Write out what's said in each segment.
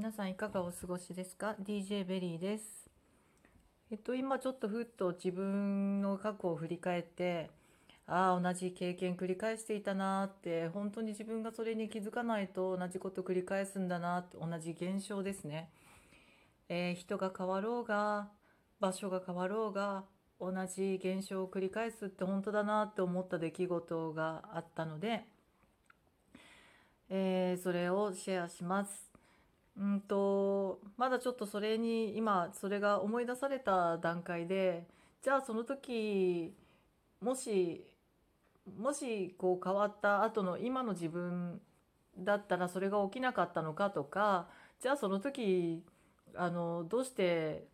皆さんいかがお過ごしですか ?DJ ベリーです。えっと、今ちょっとふっと自分の過去を振り返って、ああ、同じ経験繰り返していたなって、本当に自分がそれに気づかないと同じこと繰り返すんだなって、同じ現象ですね。えー人が変わろうが、場所が変わろうが、同じ現象を繰り返すって本当だなって思った出来事があったので、えーそれをシェアします。うんと、まだちょっとそれに、今、それが思い出された段階で、じゃあその時、もし、もしこう変わった後の今の自分だったらそれが起きなかったのかとか、じゃあその時、あの、どうして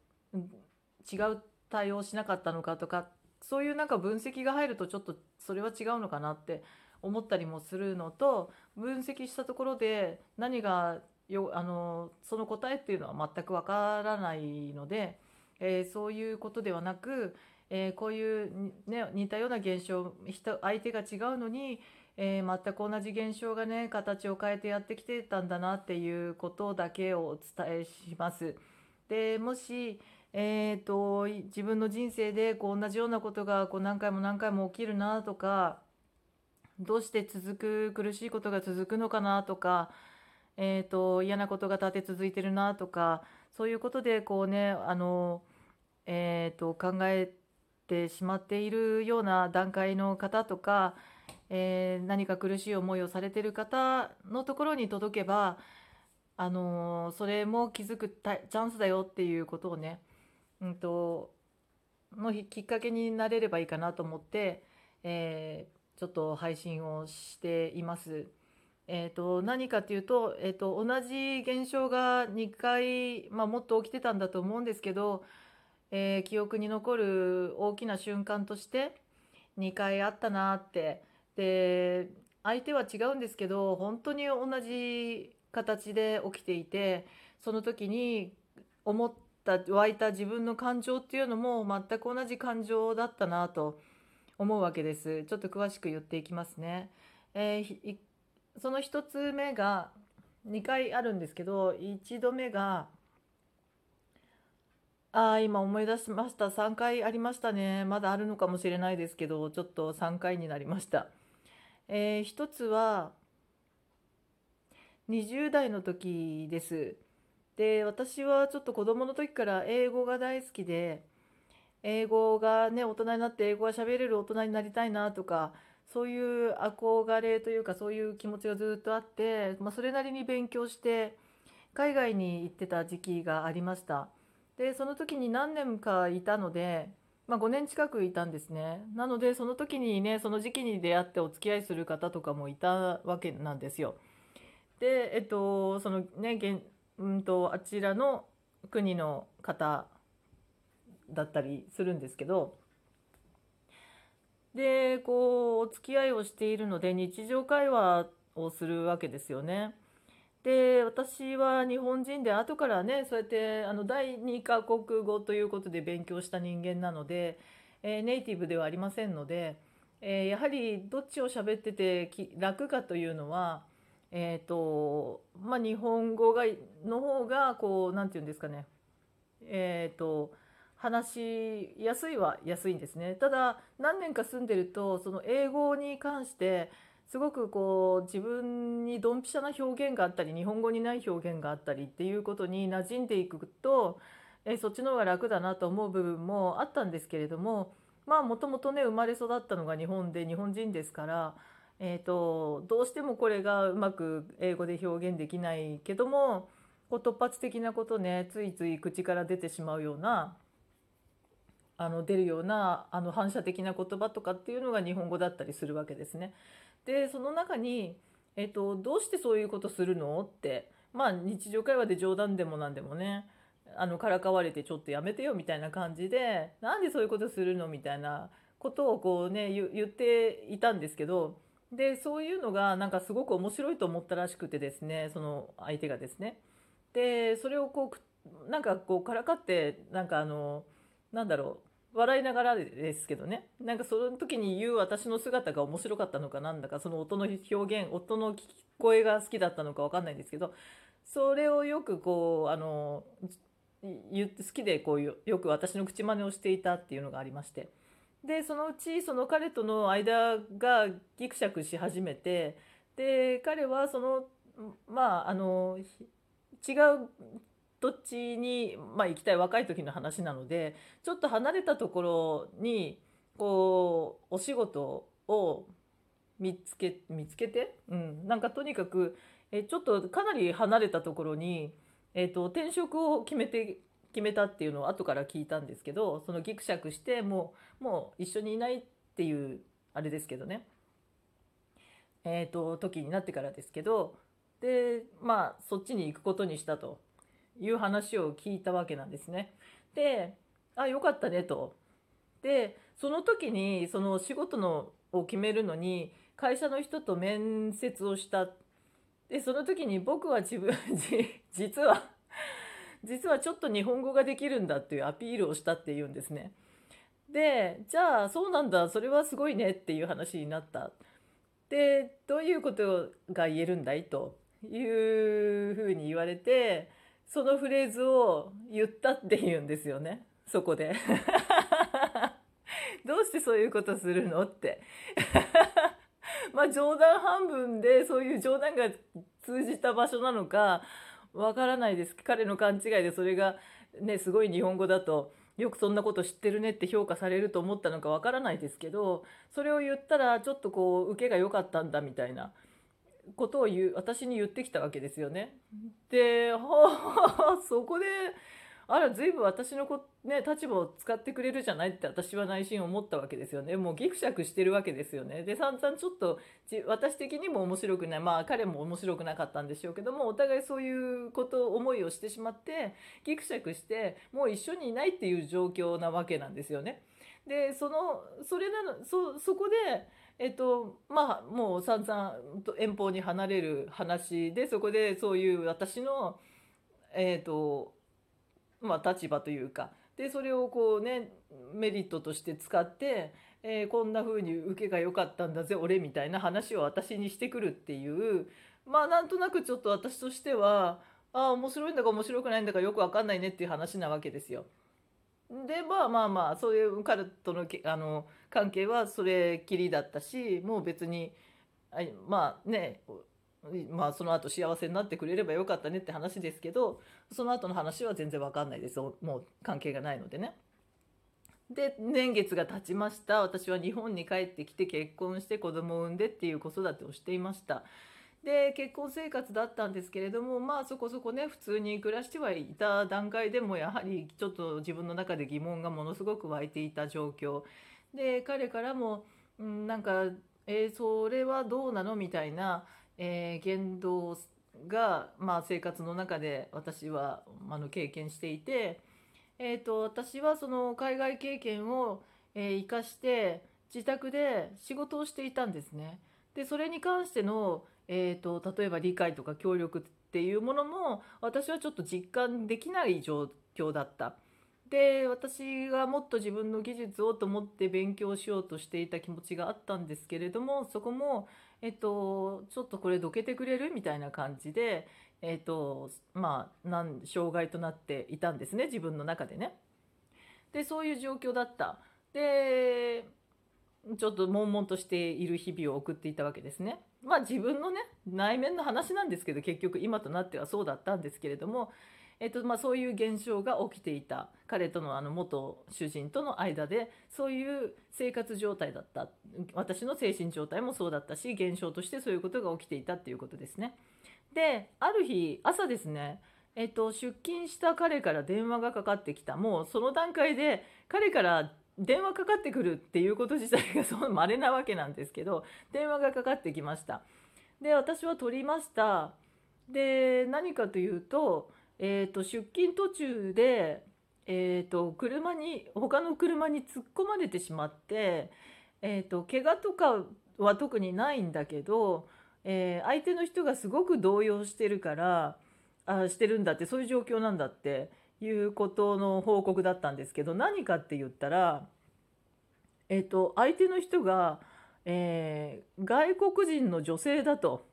違う対応しなかったのかとか、そういうなんか分析が入るとちょっとそれは違うのかなって思ったりもするのと、分析したところで何がよあのその答えっていうのは全くわからないので、えーそういうことではなく、えーこういう、ね、似たような現象人相手が違うのに、えー全く同じ現象がね形を変えてやってきてたんだなっていうことだけをお伝えします。でもし、えーと自分の人生でこう同じようなことがこう何回も何回も起きるなとかどうして続く苦しいことが続くのかなとか、えー、と嫌なことが立て続いてるなとかそういうことでこうねあの、えー、と考えてしまっているような段階の方とか、えー何か苦しい思いをされてる方のところに届けばあのそれも気づくチャンスだよっていうことをね、うん、とのきっかけになれればいいかなと思って、えーちょっと配信をしています。えー、と何かというと,、えー、と同じ現象が2回、まあ、もっと起きてたんだと思うんですけど、えー記憶に残る大きな瞬間として2回あったなってで相手は違うんですけど本当に同じ形で起きていてその時に思った湧いた自分の感情っていうのも全く同じ感情だったなと思うわけです。ちょっと詳しく言っていきますね。えーその1つ目が2回あるんですけど1度目がああ今思い出しました3回ありましたねまだあるのかもしれないですけどちょっと3回になりました。えー一つは20代の時です。で私はちょっと子供の時から英語が大好きで英語がね大人になって英語が喋れる大人になりたいなとかそういう憧れというかそういう気持ちがずっとあって、まあ、それなりに勉強して海外に行ってた時期がありました。でその時に何年かいたので、まあ、5年近くいたんですね。なのでその時にねその時期に出会ってお付き合いする方とかもいたわけなんですよ。でえっとそのねうんとあちらの国の方だったりするんですけどでこうお付き合いをしているので日常会話をするわけですよね。で私は日本人で後からねそうやってあの第二カ国語ということで勉強した人間なので、えーネイティブではありませんので、えーやはりどっちを喋ってて楽かというのは、えーとまあ、日本語がの方がこうなんて言うんですかねえーと話しやすいは安いんですね。ただ何年か住んでるとその英語に関してすごくこう自分にドンピシャな表現があったり日本語にない表現があったりっていうことに馴染んでいくとえそっちの方が楽だなと思う部分もあったんですけれどもまあもともとね生まれ育ったのが日本で日本人ですから、えー、とどうしてもこれがうまく英語で表現できないけどもこう突発的なことねついつい口から出てしまうようなあの出るようなあの反射的な言葉とかっていうのが日本語だったりするわけですね。でその中に、えっと、どうしてそういうことするのってまあ日常会話で冗談でも何でもねあのからかわれてちょっとやめてよみたいな感じでなんでそういうことするのみたいなことをこうね言っていたんですけどでそういうのがなんかすごく面白いと思ったらしくてですねその相手がですね。でそれをこうなんかこうからかってなんかあのなんだろう笑いながらですけどね。なんかその時に言う私の姿が面白かったのかなんだかその音の表現音の聞こえが好きだったのか分かんないんですけどそれをよくこうあの言って好きでこうよく私の口真似をしていたっていうのがありまして。でそのうちその彼との間がギクシャクし始めてで彼はそのまああの違う土地に、まあ、行きたい若い時の話なのでちょっと離れたところにこうお仕事を見つけ見つけて、うん、なんかとにかくえちょっとかなり離れたところに、えーと、転職を決めて決めたっていうのを後から聞いたんですけどそのギクシャクしてもうもう一緒にいないっていうあれですけどね。えっ、ー、と時になってからですけどでまあそっちに行くことにしたと。いう話を聞いたわけなんですね。であよかったねと。でその時にその仕事のを決めるのに会社の人と面接をしたでその時に僕は自分 実は実はちょっと日本語ができるんだっていうアピールをしたっていうんですね。でじゃあそうなんだそれはすごいねっていう話になった。でどういうことが言えるんだい？というふうに言われてそのフレーズを言ったって言うんですよね。そこで。どうしてそういうことするのって。まあ冗談半分でそういう冗談が通じた場所なのかわからないです。彼の勘違いでそれがねすごい日本語だとよくそんなこと知ってるねって評価されると思ったのかわからないですけどそれを言ったらちょっとこう受けが良かったんだみたいな。ことを言う私に言ってきたわけですよね。でそこであら随分私のこ、ね、立場を使ってくれるじゃないって私は内心思ったわけですよねもうギクシャクしてるわけですよねで散々ちょっと私的にも面白くないまあ彼も面白くなかったんでしょうけどもお互いそういうこと思いをしてしまってギクシャクしてもう一緒にいないっていう状況なわけなんですよね。でそのそれなのそそこでえっとまあもう散々遠方に離れる話でそこでそういう私のえっとまあ立場というかでそれをこうねメリットとして使って、えー、こんな風に受けが良かったんだぜ俺みたいな話を私にしてくるっていうまあなんとなくちょっと私としてはああ面白いんだか面白くないんだかよく分かんないねっていう話なわけですよ。でまあまあまあそういう彼とのあの関係はそれきりだったしもう別にまあねまあその後幸せになってくれればよかったねって話ですけどその後の話は全然わかんないですもう関係がないのでね。で年月が経ちました私は日本に帰ってきて結婚して子供を産んでっていう子育てをしていました。で結婚生活だったんですけれどもまあそこそこね普通に暮らしてはいた段階でもやはりちょっと自分の中で疑問がものすごく湧いていた状況で彼からも、うん、なんか、えー、それはどうなのみたいな、えー、言動が、まあ、生活の中で私はあの経験していて、えーと、私はその海外経験を、えー、生かして自宅で仕事をしていたんですね。でそれに関してのえーと、例えば理解とか協力っていうものも私はちょっと実感できない状況だった。で私がもっと自分の技術をと思って勉強しようとしていた気持ちがあったんですけれどもそこも、えっと、ちょっとこれどけてくれるみたいな感じで、えっとまあ、なん障害となっていたんですね自分の中でね。でそういう状況だった。でちょっと悶々としている日々を送っていたわけですね。まあ自分のね内面の話なんですけど結局今となってはそうだったんですけれども、えっとまあ、そういう現象が起きていた彼とのあの元主人との間でそういう生活状態だった私の精神状態もそうだったし現象としてそういうことが起きていたっていうことですね。である日朝ですねえっと、出勤した彼から電話がかかってきたもうその段階で彼から電話かかってくるっていうこと自体がその稀なわけなんですけど電話がかかってきました。で私は取りました。で何かというと,、えーと、出勤途中で、えーと、車に他の車に突っ込まれてしまって、えーと、怪我とかは特にないんだけど、えー、相手の人がすごく動揺してるからあしてるんだってそういう状況なんだって。いうことの報告だったんですけど何かって言ったらえっと、相手の人が、えー外国人の女性だと。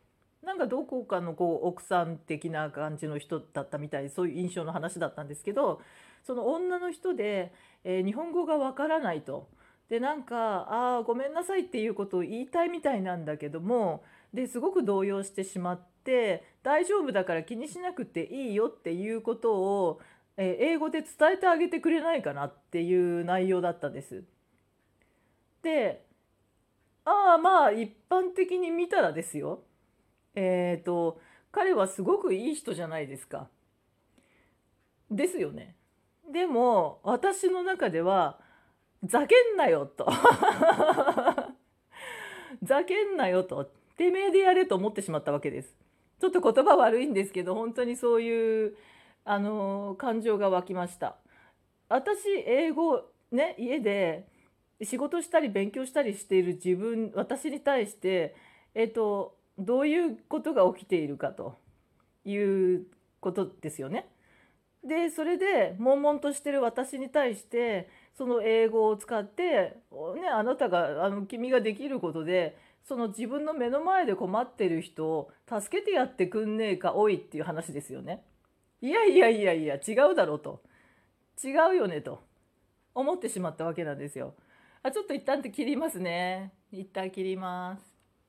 なんかどこかのこう奥さん的な感じの人だったみたいそういう印象の話だったんですけどその女の人で、えー日本語がわからないと。でなんか「ああごめんなさい」っていうことを言いたいみたいなんだけどもですごく動揺してしまって「大丈夫だから気にしなくていいよ」っていうことを、え英語で伝えてあげてくれないかなっていう内容だったんです。でああまあ一般的に見たらですよえっ、と彼はすごくいい人じゃないですか。ですよね。でも私の中ではざけんなよと ざけんなよとてめえでやれと思ってしまったわけです。ちょっと言葉悪いんですけど本当にそういうあの感情が湧きました。私英語ね家で仕事したり勉強したりしている自分私に対してえっ、とどういうことが起きているかということですよね。でそれで悶々としてる私に対してその英語を使って、ね、あなたがあの君ができることでその自分の目の前で困ってる人を助けてやってくんねえかおいっていう話ですよね。いやいやいやいや違うだろうと違うよねと思ってしまったわけなんですよ。あちょっと一旦切りますね。一旦切ります。